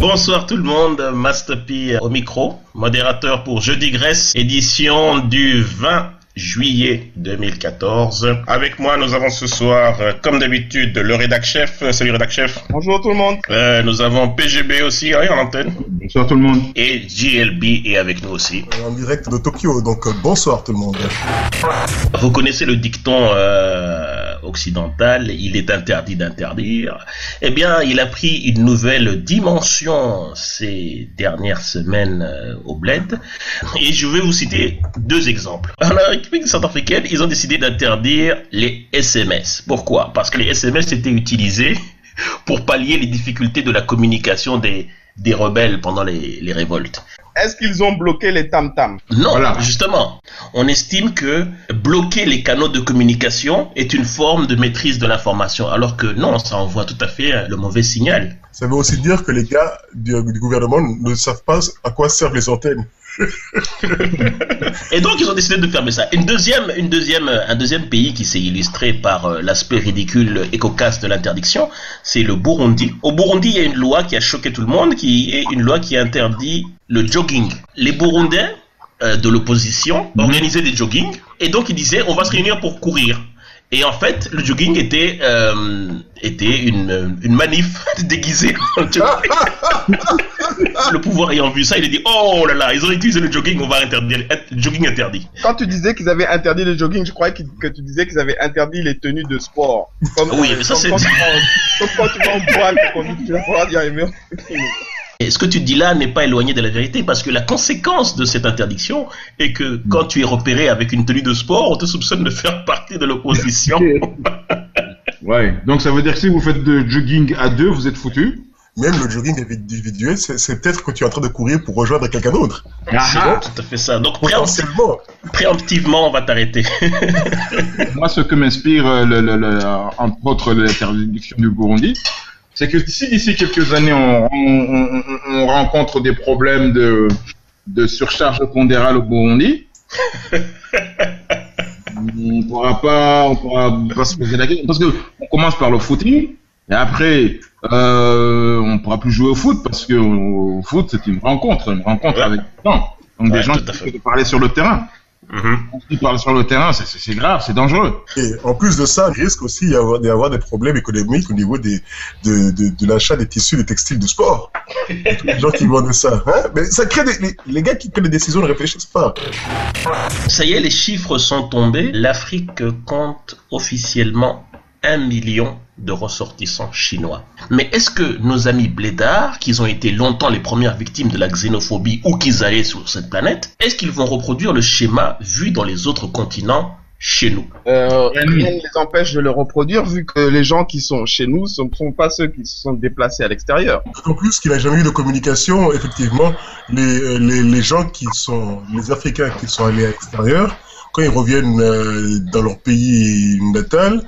Bonsoir tout le monde, Master P au micro, modérateur pour Jeudi Grèce, édition du 20 juillet 2014. Avec moi, nous avons ce soir, euh, comme d'habitude, le rédac chef. Euh, Salut rédac chef. Bonjour tout le monde. Euh, nous avons PGB aussi, oui, en antenne. Bonsoir tout le monde. Et JLB est avec nous aussi. En direct de Tokyo, donc bonsoir tout le monde. Vous connaissez le dicton il est interdit d'interdire. Eh bien, il a pris une nouvelle dimension ces dernières semaines euh, au bled. Et je vais vous citer deux exemples. En République centrafricaine, ils ont décidé d'interdire les SMS. Pourquoi? Parce que les SMS étaient utilisés pour pallier les difficultés de la communication des, des rebelles pendant les, les révoltes. Est-ce qu'ils ont bloqué les tam-tams? Non, Voilà. justement. On estime que bloquer les canaux de communication est une forme de maîtrise de l'information, alors que non, ça envoie tout à fait euh, le mauvais signal. Ça veut aussi dire que les gars du, du gouvernement ne savent pas à quoi servent les antennes. Et donc ils ont décidé de fermer ça. Une deuxième, une deuxième, un deuxième pays qui s'est illustré par euh, l'aspect ridicule et cocasse de l'interdiction, c'est le Burundi. Au Burundi, il y a une loi qui a choqué tout le monde, qui est une loi qui interdit le jogging. Les Burundais euh, de l'opposition organisaient des jogging et donc ils disaient on va se réunir pour courir. Et en fait, le jogging était euh, était une, une manif déguisée. en jogging. le pouvoir ayant vu ça, il a dit oh là là, ils ont utilisé le jogging, on va interdire le jogging interdit. Quand tu disais qu'ils avaient interdit le jogging, je croyais que tu disais qu'ils avaient interdit les tenues de sport. Comme, Oui, mais ça, c'est- quand, tu vas- comme quand tu vas en boîte, tu vas pouvoir dire Et ce que tu dis là n'est pas éloigné de la vérité parce que la conséquence de cette interdiction est que quand tu es repéré avec une tenue de sport, on te soupçonne de faire partie de l'opposition. Ouais. Donc ça veut dire que si vous faites de jogging à deux, vous êtes foutu. Même le jogging individuel, c'est peut-être que tu es en train de courir pour rejoindre quelqu'un d'autre. Ah, Tout à fait ça. Donc préempti- Potentiellement. préemptivement, on va t'arrêter. Moi, ce que m'inspire, euh, le, le, le- entre autres, l'interdiction du Burundi, c'est que si d'ici quelques années, on, on, on- on rencontre des problèmes de, de surcharge pondérale au Burundi, on pourra pas, on pourra pas se poser la question. Parce que on commence par le footing, et après, euh, on pourra plus jouer au foot, parce que au foot, c'est une rencontre, une rencontre Ouais. avec des gens. Donc Ouais, des gens qui peuvent parler sur le terrain. Mhm. Qui parlent sur le terrain, c'est- grave, c'est dangereux. Et en plus de ça, il risque aussi d'y avoir, des problèmes économiques au niveau des, de, de, de l'achat des tissus, des textiles de sport. Les gens qui vendent ça. Hein? Mais ça crée des, les, les gars qui prennent des décisions ne réfléchissent pas. Ça y est, les chiffres sont tombés. L'Afrique compte officiellement un million de ressortissants chinois. Mais est-ce que nos amis blédards, qui ont été longtemps les premières victimes de la xénophobie ou qu'ils allaient sur cette planète, est-ce qu'ils vont reproduire le schéma vu dans les autres continents chez nous? Euh, rien ne les empêche de le reproduire vu que les gens qui sont chez nous ne sont, pas ceux qui se sont déplacés à l'extérieur. En plus qu'il n'a jamais eu de communication, effectivement, les, euh, les, les gens qui sont, les Africains qui sont allés à l'extérieur, quand ils reviennent euh, dans leur pays natal,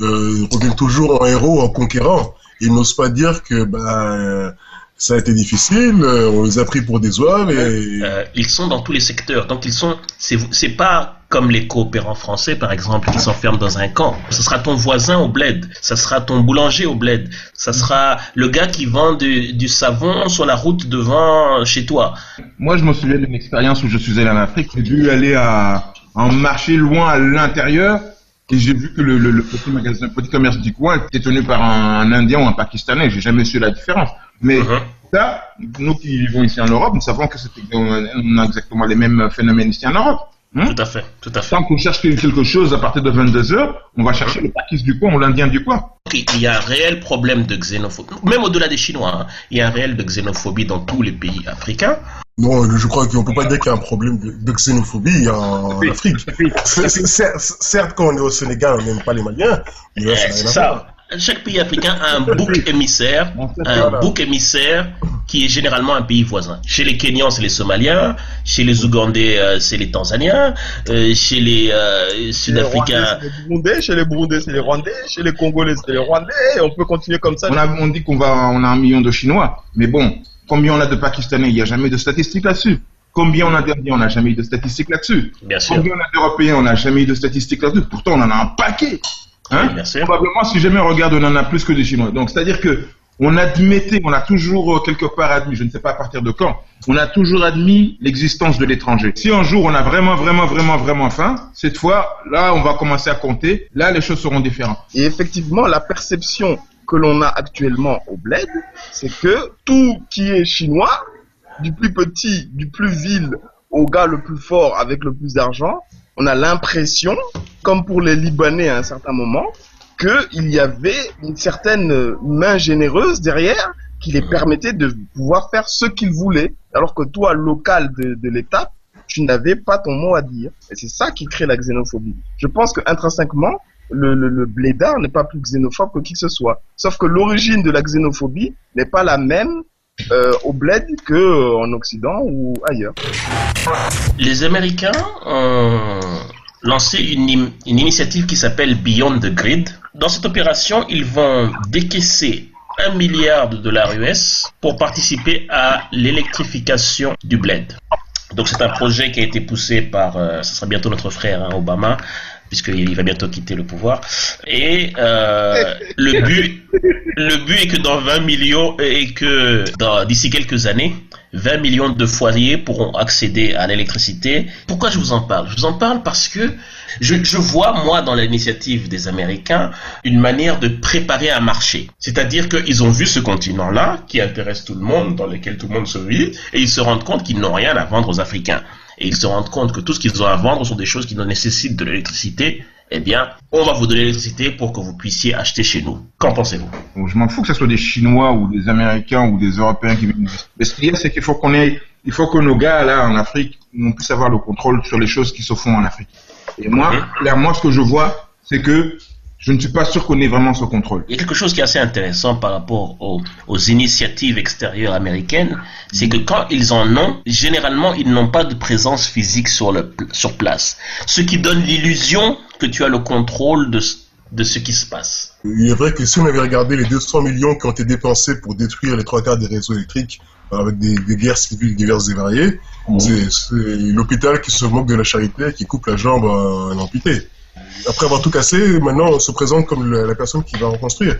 euh, ils reviennent toujours en héros, en conquérant. Ils n'osent pas dire que bah, euh, ça a été difficile, euh, on les a pris pour des oies, et Euh, Ils sont dans tous les secteurs. Donc ils sont, c'est c'est pas comme les coopérants français par exemple qui s'enferment dans un camp. Ce sera ton voisin au bled, ça sera ton boulanger au bled, ça sera le gars qui vend du, du savon sur la route devant chez toi. Moi, je me souviens d'une expérience où je suis allé en Afrique. J'ai dû aller à un marché loin à l'intérieur et j'ai vu que le, le, le petit magasin, le petit commerce du coin était tenu par un, un Indien ou un Pakistanais. J'ai jamais su la différence. Mais Mhm. ça, nous qui vivons ici en Europe, nous savons que on a exactement les mêmes phénomènes ici en Europe. Hein Tout à fait, tout à fait. Tant qu'on cherche quelque chose à partir de 22 heures, on va chercher le Pakistan du coin ou l'Indien du coin. Il y a un réel problème de xénophobie, même au-delà des Chinois. hein. Il y a un réel de xénophobie dans tous les pays africains. Non, je crois qu'on peut pas dire qu'il y a un problème de, de xénophobie en Afrique. Certes, certes, quand on est au Sénégal, on n'aime pas les Maliens, mais là, ça ça. Chaque pays africain a un bouc émissaire, un Voilà. bouc émissaire qui est généralement un pays voisin. Chez les Kenyans, c'est les Somaliens. Chez les Ougandais, euh, c'est les Tanzaniens. euh, chez les euh, Sud-Africains, Chez les Burundais, chez les Burundais, c'est les Rwandais, chez les Congolais, c'est les Rwandais, et on peut continuer comme ça. On, a, on dit qu'on va, on a un million de Chinois, mais bon, combien on a de Pakistanais Il n'y a jamais de statistiques là-dessus. Combien on a d'Indiens On n'a jamais eu de statistiques là-dessus. bien sûr. Combien on a d'Européens On n'a jamais eu de statistiques là-dessus. Pourtant, on en a un paquet. Hein Oui, bien sûr. Probablement, si jamais on regarde, on en a plus que des Chinois. Donc, c'est-à-dire que on admettait, on a toujours euh, quelque part admis, je ne sais pas à partir de quand, on a toujours admis l'existence de l'étranger. Si un jour on a vraiment, vraiment, vraiment, vraiment faim, cette fois, là, on va commencer à compter. Là, les choses seront différentes. Et effectivement, la perception que l'on a actuellement au bled, c'est que tout qui est chinois, du plus petit, du plus vil au gars le plus fort avec le plus d'argent, on a l'impression, comme pour les Libanais à un certain moment, qu'il y avait une certaine main généreuse derrière qui les permettait de pouvoir faire ce qu'ils voulaient, alors que toi, local de, de l'État, tu n'avais pas ton mot à dire. Et c'est ça qui crée la xénophobie. Je pense que intrinsèquement, le, le, le blédard n'est pas plus xénophobe que qui que ce soit. Sauf que l'origine de la xénophobie n'est pas la même euh, au bled que euh, en Occident ou ailleurs. Les Américains ont lancé une, une initiative qui s'appelle Beyond the Grid. Dans cette opération, ils vont décaisser un milliard de dollars US pour participer à l'électrification du bled. Donc c'est un projet qui a été poussé par, euh, ce sera bientôt notre frère hein, Obama, puisqu'il va bientôt quitter le pouvoir. Et euh, le but, le but est que dans 20 millions et que d'ici quelques années, 20 millions de foyers pourront accéder à l'électricité. Pourquoi je vous en parle? Je vous en parle parce que je, je vois, moi, dans l'initiative des Américains, une manière de préparer un marché. C'est-à-dire qu'ils ont vu ce continent-là, qui intéresse tout le monde, dans lequel tout le monde se vit, et ils se rendent compte qu'ils n'ont rien à vendre aux Africains. Et ils se rendent compte que tout ce qu'ils ont à vendre sont des choses qui nécessitent de l'électricité. Eh bien, on va vous donner l'électricité pour que vous puissiez acheter chez nous. Qu'en pensez-vous? Je m'en fous que ce soit des Chinois ou des Américains ou des Européens qui viennent. Mais ce qu'il y a, c'est qu'il faut qu'on ait, il faut que nos gars là en Afrique, on puisse avoir le contrôle sur les choses qui se font en Afrique. Et moi, Mhm. clairement, ce que je vois, c'est que je ne suis pas sûr qu'on ait vraiment ce contrôle. Il y a quelque chose qui est assez intéressant par rapport aux, aux initiatives extérieures américaines, c'est que quand ils en ont, généralement, ils n'ont pas de présence physique sur, le, sur place. Ce qui donne l'illusion que tu as le contrôle de, ce- de ce qui se passe. Il est vrai que si on avait regardé les 200 millions qui ont été dépensés pour détruire les trois quarts des réseaux électriques euh, avec des, des guerres civiles diverses et variées, c'est c'est l'hôpital qui se moque de la charité et qui coupe la jambe à l'amputé. Après avoir tout cassé, maintenant on se présente comme la, la personne qui va reconstruire.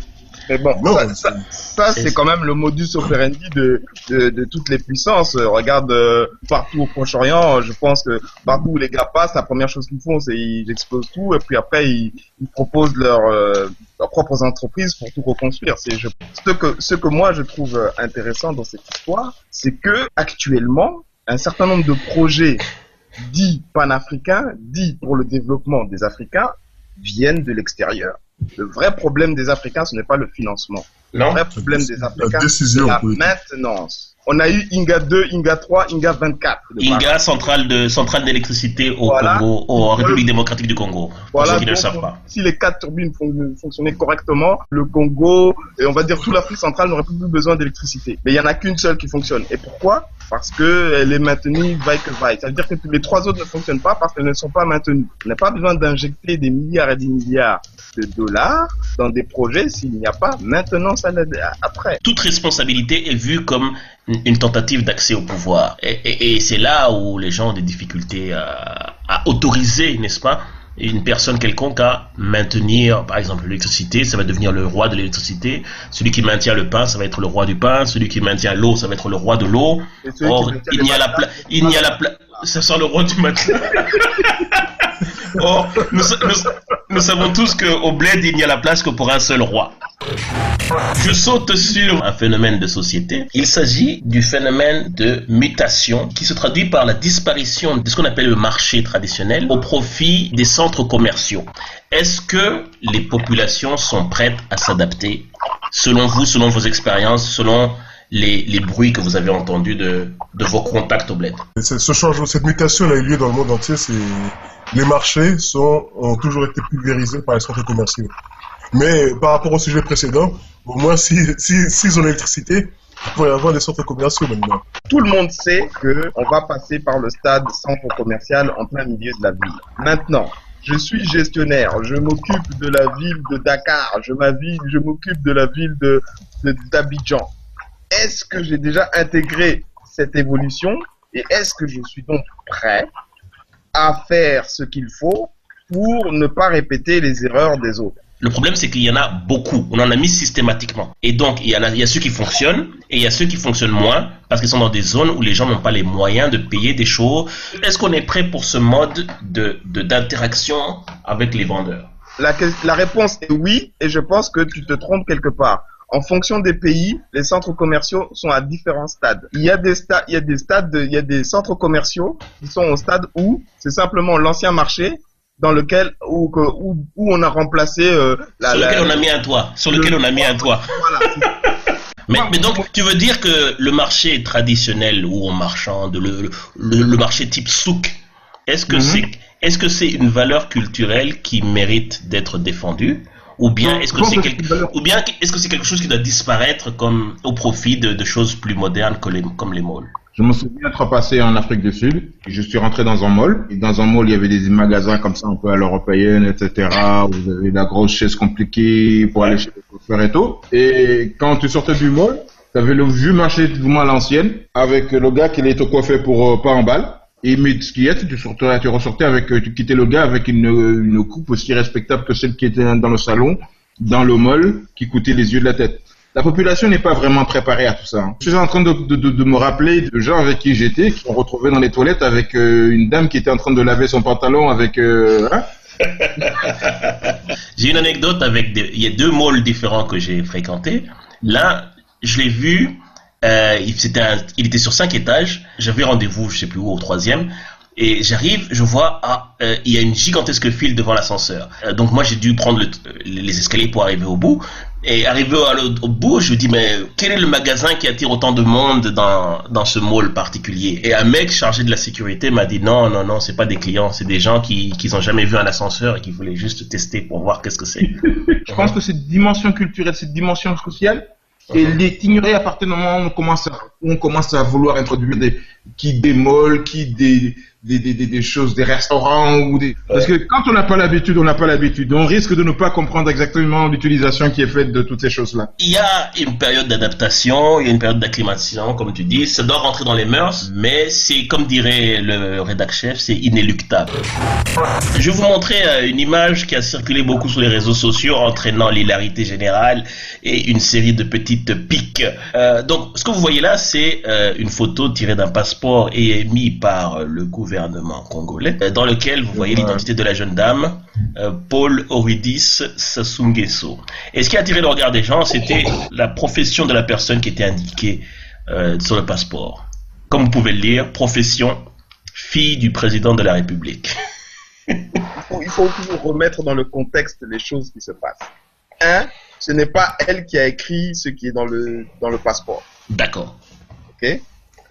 Mais bon, Non, ça, ça, ça, c'est- quand même le modus operandi de, de, de toutes les puissances. Regarde euh, partout au Proche-Orient, je pense que partout où les gars passent, la première chose qu'ils font, c'est ils explosent tout et puis après ils, ils proposent leur, euh, leurs propres entreprises pour tout reconstruire. C'est ce que ce que moi je trouve euh, intéressant dans cette histoire, c'est que actuellement un certain nombre de projets dits panafricains, dits pour le développement des Africains, viennent de l'extérieur. Le vrai problème des Africains, ce n'est pas le financement. Le vrai problème des Africains, c'est la politique. maintenance. On a eu Inga 2, Inga 3, Inga 24. de Paris. INGA, centrale de centrale d'électricité au Voilà. Congo, en République démocratique du Congo. Pour Voilà, ceux qui ne le savent pas. si les quatre turbines fon- fonctionnaient correctement, le Congo, et on va dire toute l'Afrique centrale n'aurait plus besoin d'électricité. Mais il y en a qu'une seule qui fonctionne. Et pourquoi? Parce que elle est maintenue vaille que vaille. Ça veut dire que les trois autres ne fonctionnent pas parce qu'elles ne sont pas maintenues. On n'a pas besoin d'injecter des milliards et des milliards de dollars dans des projets s'il n'y a pas maintenance à après. toute responsabilité est vue comme une tentative d'accès au pouvoir. Et, c'est là où les gens ont des difficultés à autoriser, n'est-ce pas, une personne quelconque à maintenir, par exemple, l'électricité, ça va devenir le roi de l'électricité. Celui qui maintient le pain, ça va être le roi du pain. Celui qui maintient l'eau, ça va être le roi de l'eau. Or, il n'y a la pla- il n'y a la pla- ça sent le roi du matelas. Or, nous- nous savons tous qu'au bled, il n'y a la place que pour un seul roi. Je saute sur un phénomène de société. Il s'agit du phénomène de mutation qui se traduit par la disparition de ce qu'on appelle le marché traditionnel au profit des centres commerciaux. Est-ce que les populations sont prêtes à s'adapter selon vous, selon vos expériences, selon les, les bruits que vous avez entendus de, de vos contacts au bled? Ce changement, cette mutation a eu lieu dans le monde entier. Les marchés ont toujours été pulvérisés par les centres commerciaux. Mais par rapport au sujet précédent, au moins si si ont l'électricité, il pourrait y avoir des centres commerciaux maintenant. Tout le monde sait que on va passer par le stade centre commercial en plein milieu de la ville. Maintenant, je suis gestionnaire, je m'occupe de la ville de Dakar, je m'occupe de la ville de de- d'Abidjan. Est-ce que j'ai déjà intégré cette évolution et est-ce que je suis donc prêt à faire ce qu'il faut pour ne pas répéter les erreurs des autres? Le problème, c'est qu'il y en a beaucoup. On en a mis systématiquement. Et donc, il y, a, ceux qui fonctionnent et il y a ceux qui fonctionnent moins parce qu'ils sont dans des zones où les gens n'ont pas les moyens de payer des choses. Est-ce qu'on est prêt pour ce mode de, de- d'interaction avec les vendeurs? La, réponse est oui, et je pense que tu te trompes quelque part. En fonction des pays, les centres commerciaux sont à différents stades. Il y a des stades, il y a des centres commerciaux qui sont au stade où c'est simplement l'ancien marché dans lequel où, où, où on a remplacé euh, la, Sur la- lequel on a mis un toit. Sur lequel on a mis un toit. voilà, Mais, mais donc, tu veux dire que le marché traditionnel où on marchande, le, le, le marché type souk, est-ce que Mhm. c'est est-ce que c'est une valeur culturelle qui mérite d'être défendue? Ou bien est-ce que c'est que quel- c'est une valeur- ou bien est-ce que c'est quelque chose qui doit disparaître comme au profit de, de choses plus modernes que les, comme les malls? Je me souviens être passé en Afrique du Sud. Je suis rentré dans un mall. Dans un mall, il y avait des magasins comme ça, un peu à l'européenne, etc. Vous avez la grosse chaise compliquée pour aller chez le coiffeur et tout. Et quand tu sortais du mall, tu avais le vieux marché de à l'ancienne avec le gars qui allait te coiffer pour euh, pas en balle. Et mais ce qui est, tu, sortais, tu ressortais avec, euh, tu quittais le gars avec une, une coupe aussi respectable que celle qui était dans le salon, dans le mall, qui coûtait les yeux de la tête. La population n'est pas vraiment préparée à tout ça. hein. Je suis en train de, me rappeler de gens avec qui j'étais, qui sont retrouvés dans les toilettes avec euh, une dame qui était en train de laver son pantalon avec... Euh, hein J'ai une anecdote avec il y a deux malls différents que j'ai fréquentés. L'un, je l'ai vu, euh, il, était sur cinq étages. J'avais rendez-vous, je sais plus où, au troisième. Et j'arrive, je vois, ah, il y a une gigantesque file devant l'ascenseur. Donc moi, j'ai dû prendre le- les escaliers pour arriver au bout. Et arrivé au, bout, je me dis, mais quel est le magasin qui attire autant de monde dans, dans ce mall particulier? Et un mec chargé de la sécurité m'a dit, non, non, non, c'est pas des clients, c'est des gens qui qui ont jamais vu un ascenseur et qui voulaient juste tester pour voir qu'est-ce que c'est. Je pense que cette dimension culturelle, cette dimension sociale, elle est ignorée à partir du moment où on commence à, où on commence à vouloir introduire des, qui malls, qui des, des, des, des, choses, des restaurants ou des, parce que quand on n'a pas l'habitude, on n'a pas l'habitude. On risque de ne pas comprendre exactement l'utilisation qui est faite de toutes ces choses-là. Il y a une période d'adaptation, il y a une période d'acclimatation, comme tu dis. Ça doit rentrer dans les mœurs, mais c'est, comme dirait le rédac chef, c'est inéluctable. Je vais vous montrer euh, une image qui a circulé beaucoup sur les réseaux sociaux, entraînant l'hilarité générale et une série de petites piques. Euh, donc, ce que vous voyez là, c'est euh, une photo tirée d'un passeport et émis par le gouvernement congolais, euh, dans lequel vous voyez l'identité de la jeune dame, euh, Paul Oridis Sassou-Nguesso. Et ce qui a attiré le regard des gens, c'était la profession de la personne qui était indiquée euh, sur le passeport. Comme vous pouvez le lire, profession fille du président de la République. il faut, il faut toujours remettre dans le contexte les choses qui se passent. Un, ce n'est pas elle qui a écrit ce qui est dans le, dans le passeport. D'accord. Ok?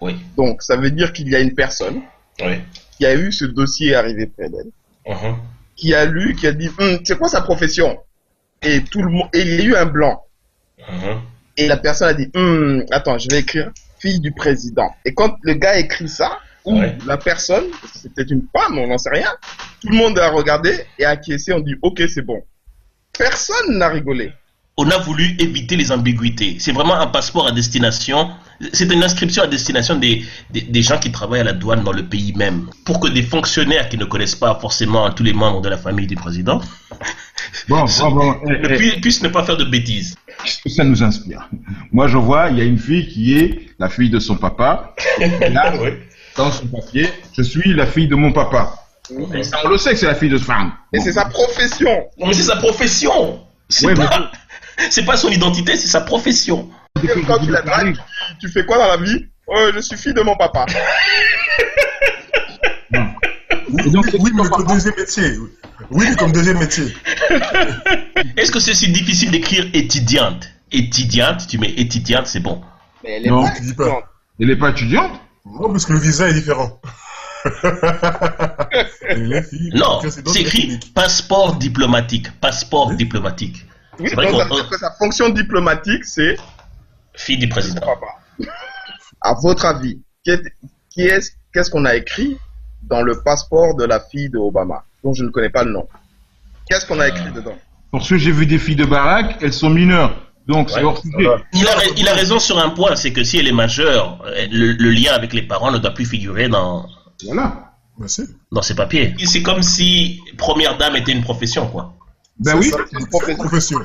Oui. Donc, ça veut dire qu'il y a une personne Oui. qui a eu ce dossier arrivé près d'elle, Mhm. qui a lu, qui a dit, Hum, c'est quoi sa profession? Et tout le monde, et il y a eu un blanc. Mhm. Et la personne a dit, Hum, attends, je vais écrire fille du président. Et quand le gars écrit ça, ou Ouais. la personne, c'était une femme, on n'en sait rien, tout le monde a regardé et a acquiescé, on dit, ok, c'est bon. Personne n'a rigolé. On a voulu éviter les ambiguïtés. C'est vraiment un passeport à destination. C'est une inscription à destination des, des, des gens qui travaillent à la douane dans le pays même. Pour que des fonctionnaires qui ne connaissent pas forcément tous les membres de la famille du président Bon, bon, bon. eh, ne eh, pu- puissent ne pas faire de bêtises. Qu'est-ce que ça nous inspire? Moi, je vois, il y a une fille qui est la fille de son papa. Là, Oui. dans son papier, je suis la fille de mon papa. Et ça, on le sait que c'est la fille de ce femme. Et c'est sa profession. Non, mais c'est sa profession. C'est Ouais, mais- pas, c'est pas son identité, c'est sa profession. Quand tu la dragues, tu, fais quoi dans la vie Oh, Je suis fille de mon papa. Et donc, oui, mais ton comme deuxième métier. Oui, mais comme deuxième métier. Est-ce que c'est si difficile d'écrire étudiante? Étudiante, tu mets étudiante, c'est bon? Mais elle est Non, pas tu dis pas. étudiante. Elle n'est pas étudiante? Non, parce que le visa est différent. Non, c'est écrit passeport diplomatique. Passeport Oui. diplomatique. Oui, C'est vrai donc qu'on- ça veut dire que sa fonction diplomatique, c'est Fille du président. papa. À votre avis, qu'est-ce qu'on a écrit dans le passeport de la fille de Obama, dont je ne connais pas le nom? Qu'est-ce qu'on a écrit dedans? Parce que j'ai vu des filles de baraque, elles sont mineures. Donc, c'est Ouais, hors sujet. va. Il a, il a raison sur un point, c'est que si elle est majeure, euh, le, le lien avec les parents ne doit plus figurer dans, Voilà. Bah, dans ses papiers. C'est comme si première dame était une profession, quoi. Ben oui, c'est une profession. Profession.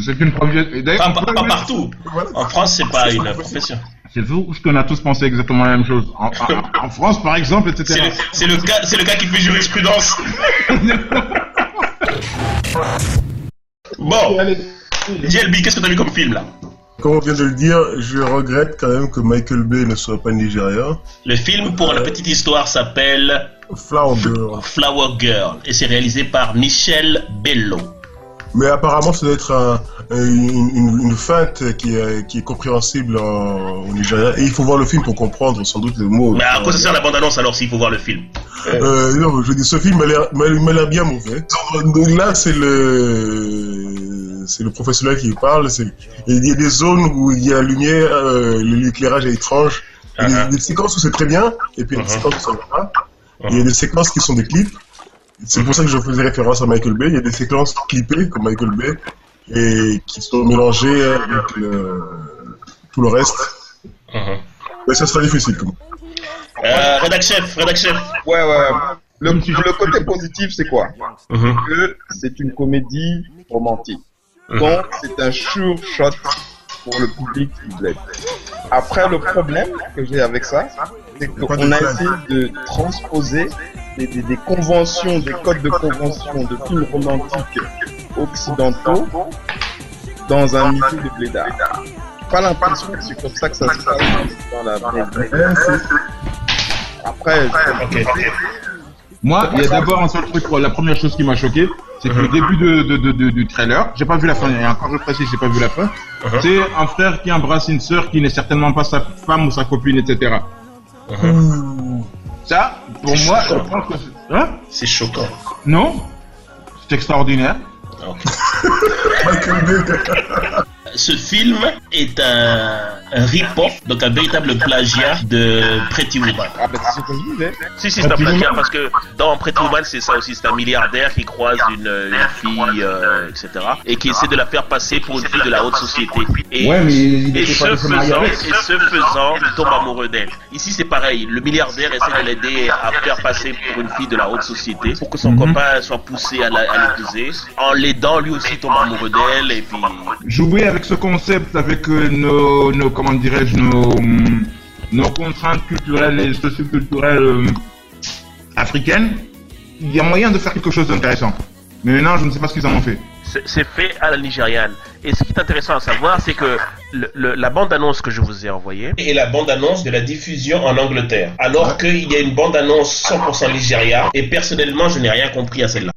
c'est une profession. et d'ailleurs, Pas, pas- pas partout. Voilà. En France, c'est pas une profession. C'est fou ce qu'on a tous pensé exactement la même chose. En, en- en France, par exemple, C'est etc. le, c'est le cas, c'est le cas qui fait jurisprudence. Bon, JLB, qu'est-ce que t'as vu comme film là? Comme on vient de le dire, je regrette quand même que Michael Bay ne soit pas nigérien. Le film, pour la petite histoire, s'appelle Flower Girl. Flower Girl et c'est réalisé par Michel Bello. Mais apparemment, ça doit être un- une, une- une feinte qui est, qui est compréhensible en, au Nigeria. Et il faut voir le film pour comprendre sans doute le mot. Mais à quoi ça sert la bande-annonce alors s'il faut voir le film Euh, non, je dis, ce film m'a l'air- m'a m'a l'air bien mauvais. Donc là, c'est le, c'est le professionnel qui parle. c'est- Il y a des zones où il y a la lumière, euh, l'éclairage est étrange. Il y a Uh-huh. des, des séquences où c'est très bien, et puis il y a des Uh-huh. séquences où ça va pas. Il y a des séquences qui sont des clips. C'est pour ça que je faisais référence à Michael Bay. Il y a des séquences clippées comme Michael Bay et qui sont mélangées avec le- tout le reste. Mais ça sera difficile. Comme... euh, Rédac chef, rédac chef. Ouais, ouais, ouais. Le, le côté positif, c'est quoi? Que c'est une comédie romantique. Donc, c'est un sure shot pour le public bled. Après, le problème que j'ai avec ça, c'est qu'on a essayé de transposer des, des- des conventions, des codes de convention de films romantiques occidentaux dans un milieu de blédard. Pas l'impression que c'est comme ça que ça se passe dans la vraie vie. Après, je- Ok. Moi, il y a d'abord un seul truc, la première chose qui m'a choqué, c'est que le début de, de- de- de- du trailer, j'ai pas vu la fin, et encore je précise, j'ai pas vu la fin, Mhm. c'est un frère qui embrasse une sœur qui n'est certainement pas sa femme ou sa copine, etc. Mhm. Ça, pour C'est moi, je choquant. pense que c'est... Hein? C'est choquant. Non C'est extraordinaire. Bay. Ce film est un, un rip-off, donc un véritable plagiat de Pretty Woman. ah ben c'est ce que je disais. Si, si, c'est un plagiat parce que dans Pretty Woman, c'est ça aussi. C'est un milliardaire qui croise une, une fille, euh, etc. et qui essaie de la faire passer pour une fille de la haute société. Et, Ouais, mais il et ce faisant, et ce faisant, il tombe amoureux d'elle. Ici, c'est pareil. Le milliardaire essaie de l'aider à faire passer pour une fille de la haute société pour que son Mhm. copain soit poussé à l'épouser. En l'aidant, lui aussi tombe amoureux d'elle et puis Jouer avec ce concept, avec euh, nos, nos, comment dirais-je, nos, nos contraintes culturelles et socioculturelles euh, africaines, il y a moyen de faire quelque chose d'intéressant. Mais maintenant, je ne sais pas ce qu'ils en ont fait. C'est c'est fait à la nigériane. Et ce qui est intéressant à savoir, c'est que le- le- la bande-annonce que je vous ai envoyée est la bande-annonce de la diffusion en Angleterre. Alors qu'il y a une bande-annonce 100% Nigeria. Et personnellement, je n'ai rien compris à celle-là.